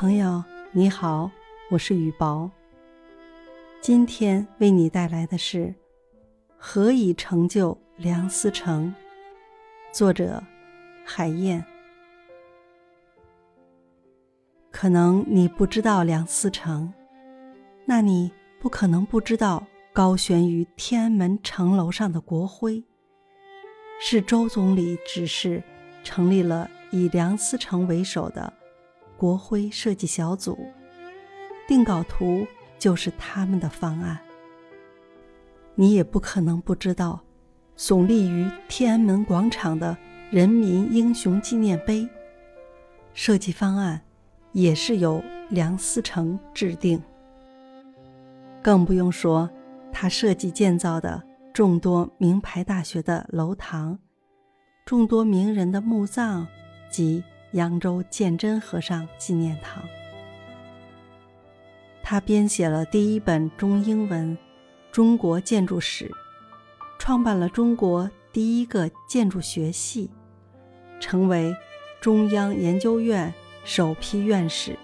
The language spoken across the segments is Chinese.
朋友你好，我是雨薄。今天为你带来的是《何以成就梁思成》，作者海燕。可能你不知道梁思成，那你不可能不知道高悬于天安门城楼上的国徽，是周总理指示成立了以梁思成为首的。国徽设计小组定稿图就是他们的方案。你也不可能不知道，耸立于天安门广场的人民英雄纪念碑设计方案也是由梁思成制定。更不用说他设计建造的众多名牌大学的楼堂、众多名人的墓葬及。扬州鉴真和尚纪念堂。他编写了第一本中英文《中国建筑史》，创办了中国第一个建筑学系，成为中央研究院首批院士，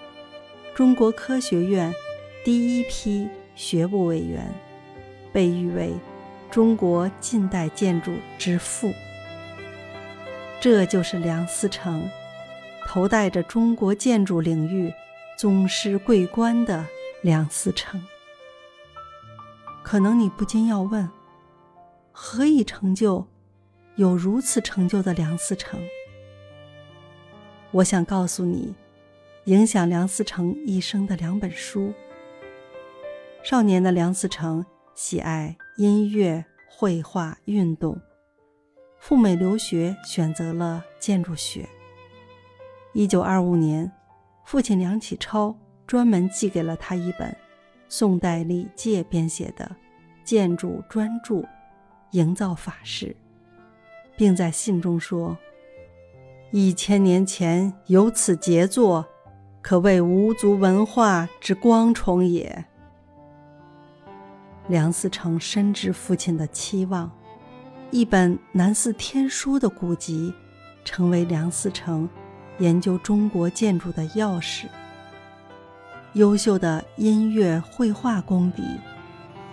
中国科学院第一批学部委员，被誉为中国近代建筑之父。这就是梁思成。头戴着中国建筑领域宗师桂冠的梁思成，可能你不禁要问：何以成就有如此成就的梁思成？我想告诉你，影响梁思成一生的两本书。少年的梁思成喜爱音乐、绘画、运动，赴美留学选择了建筑学。一九二五年，父亲梁启超专门寄给了他一本宋代李诫编写的《建筑专著·营造法式》，并在信中说：“一千年前有此杰作，可谓无族文化之光宠也。”梁思成深知父亲的期望，一本难似天书的古籍，成为梁思成。研究中国建筑的钥匙，优秀的音乐绘画功底，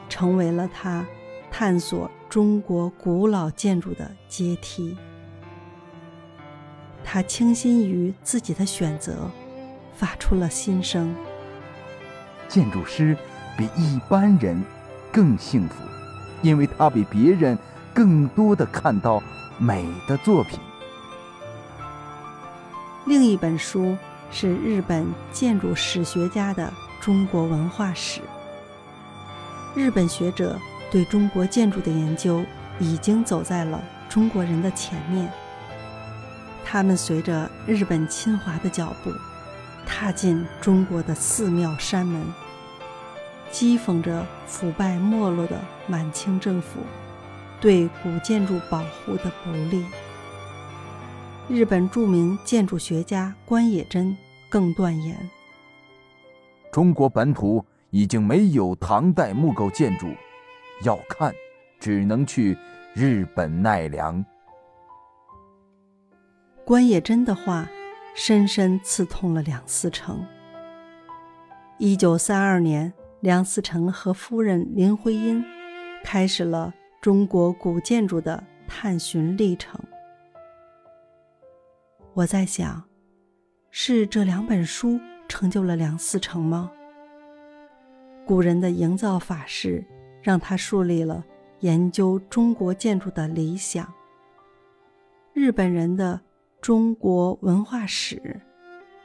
成为了他探索中国古老建筑的阶梯。他倾心于自己的选择，发出了心声：建筑师比一般人更幸福，因为他比别人更多的看到美的作品。另一本书是日本建筑史学家的《中国文化史》。日本学者对中国建筑的研究已经走在了中国人的前面。他们随着日本侵华的脚步，踏进中国的寺庙山门，讥讽着腐败没落的满清政府对古建筑保护的不利。日本著名建筑学家关野真更断言：中国本土已经没有唐代木构建筑，要看，只能去日本奈良。关野真的话深深刺痛了梁思成。一九三二年，梁思成和夫人林徽因开始了中国古建筑的探寻历程。我在想，是这两本书成就了梁思成吗？古人的营造法式让他树立了研究中国建筑的理想。日本人的中国文化史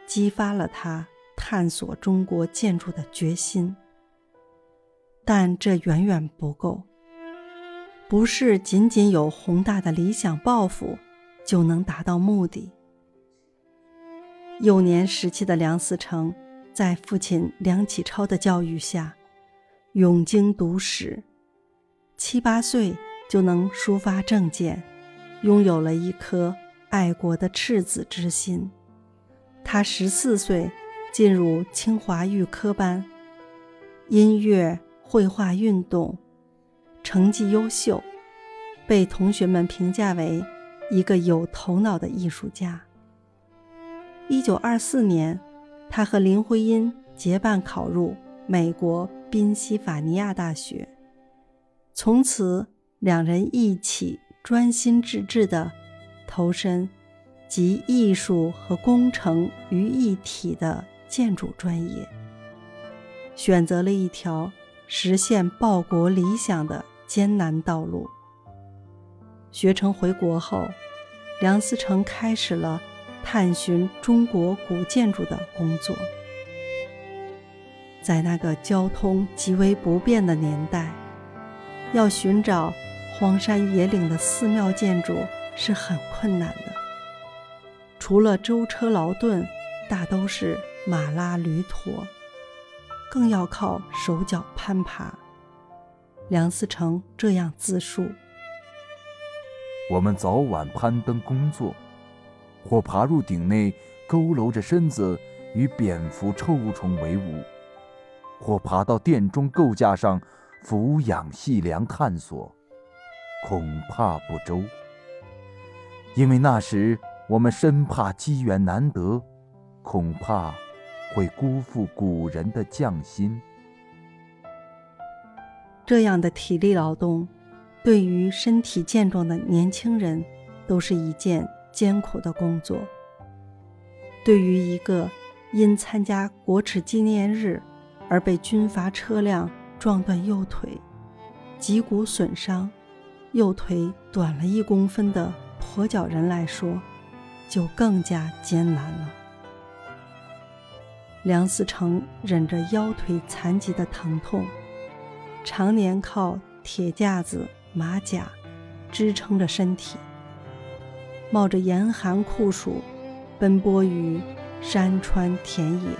激发了他探索中国建筑的决心。但这远远不够，不是仅仅有宏大的理想抱负就能达到目的。幼年时期的梁思成，在父亲梁启超的教育下，永经读史，七八岁就能抒发政见，拥有了一颗爱国的赤子之心。他十四岁进入清华预科班，音乐、绘画、运动成绩优秀，被同学们评价为一个有头脑的艺术家。一九二四年，他和林徽因结伴考入美国宾夕法尼亚大学，从此两人一起专心致志地投身集艺术和工程于一体的建筑专业，选择了一条实现报国理想的艰难道路。学成回国后，梁思成开始了探寻中国古建筑的工作。在那个交通极为不便的年代，要寻找荒山野岭的寺庙建筑是很困难的。除了舟车劳顿，大都是马拉驴驮，更要靠手脚攀爬。梁思成这样自述。我们早晚攀登工作，或爬入顶内佝偻着身子与蝙蝠、臭虫为伍，或爬到殿中构架上俯仰细量探索，恐怕不周。因为那时我们深怕机缘难得，恐怕会辜负古人的匠心。这样的体力劳动。对于身体健壮的年轻人，都是一件艰苦的工作。对于一个因参加国耻纪念日而被军阀车辆撞断右腿、脊骨损伤、右腿短了一公分的跛脚人来说，就更加艰难了。梁思成忍着腰腿残疾的疼痛，常年靠铁架子。马甲支撑着身体，冒着严寒酷暑，奔波于山川田野。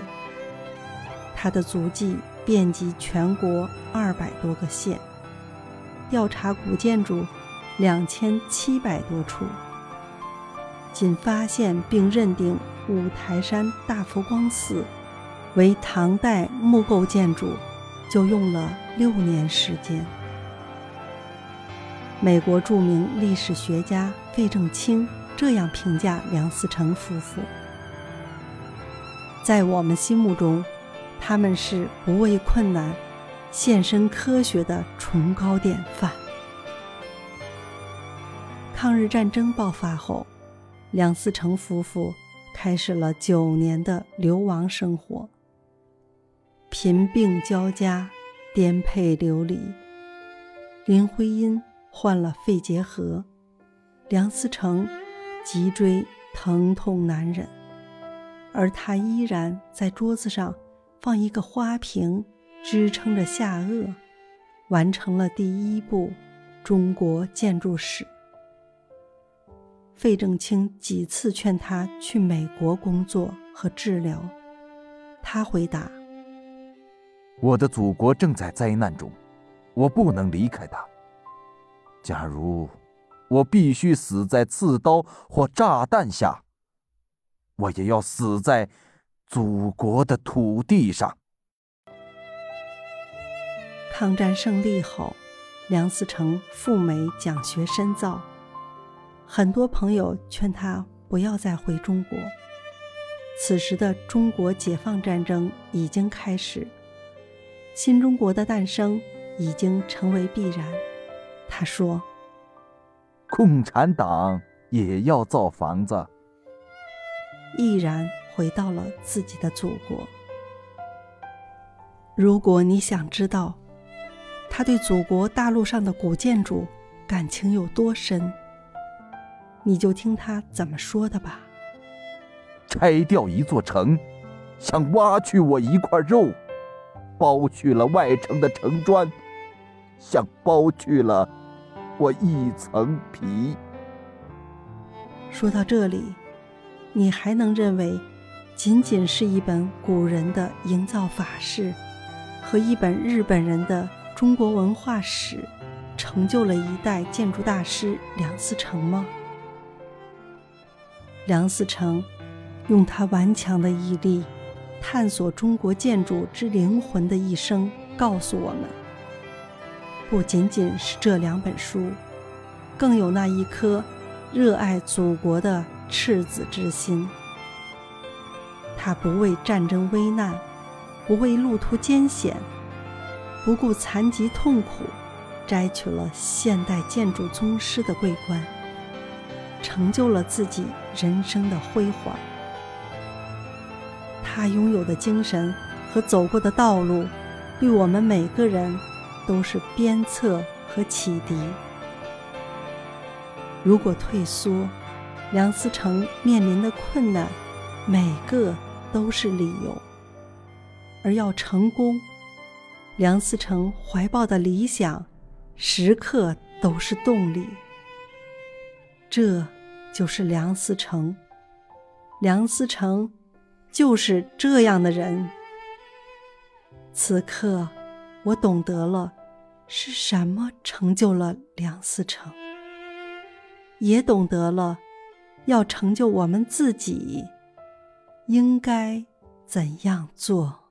他的足迹遍及全国二百多个县，调查古建筑两千七百多处。仅发现并认定五台山大佛光寺为唐代木构建筑，就用了六年时间。美国著名历史学家费正清这样评价梁思成夫妇：在我们心目中，他们是不畏困难、献身科学的崇高典范。抗日战争爆发后，梁思成夫妇开始了九年的流亡生活，贫病交加，颠沛流离。林徽因。患了肺结核，梁思成脊椎疼痛难忍，而他依然在桌子上放一个花瓶，支撑着下颚，完成了第一部中国建筑史。费正清几次劝他去美国工作和治疗，他回答：“我的祖国正在灾难中，我不能离开它。”假如我必须死在刺刀或炸弹下，我也要死在祖国的土地上。抗战胜利后，梁思成赴美讲学深造，很多朋友劝他不要再回中国。此时的中国解放战争已经开始，新中国的诞生已经成为必然。他说：“共产党也要造房子。”毅然回到了自己的祖国。如果你想知道他对祖国大陆上的古建筑感情有多深，你就听他怎么说的吧。拆掉一座城，想挖去我一块肉；剥去了外城的城砖。像剥去了我一层皮。说到这里，你还能认为，仅仅是一本古人的营造法式，和一本日本人的中国文化史，成就了一代建筑大师梁思成吗？梁思成用他顽强的毅力，探索中国建筑之灵魂的一生，告诉我们。不仅仅是这两本书，更有那一颗热爱祖国的赤子之心。他不畏战争危难，不畏路途艰险，不顾残疾痛苦，摘取了现代建筑宗师的桂冠，成就了自己人生的辉煌。他拥有的精神和走过的道路，对我们每个人都是鞭策和启迪。如果退缩，梁思成面临的困难，每个都是理由；而要成功，梁思成怀抱的理想，时刻都是动力。这就是梁思成，梁思成就是这样的人。此刻，我懂得了是什么成就了梁思成。也懂得了，要成就我们自己，应该怎样做。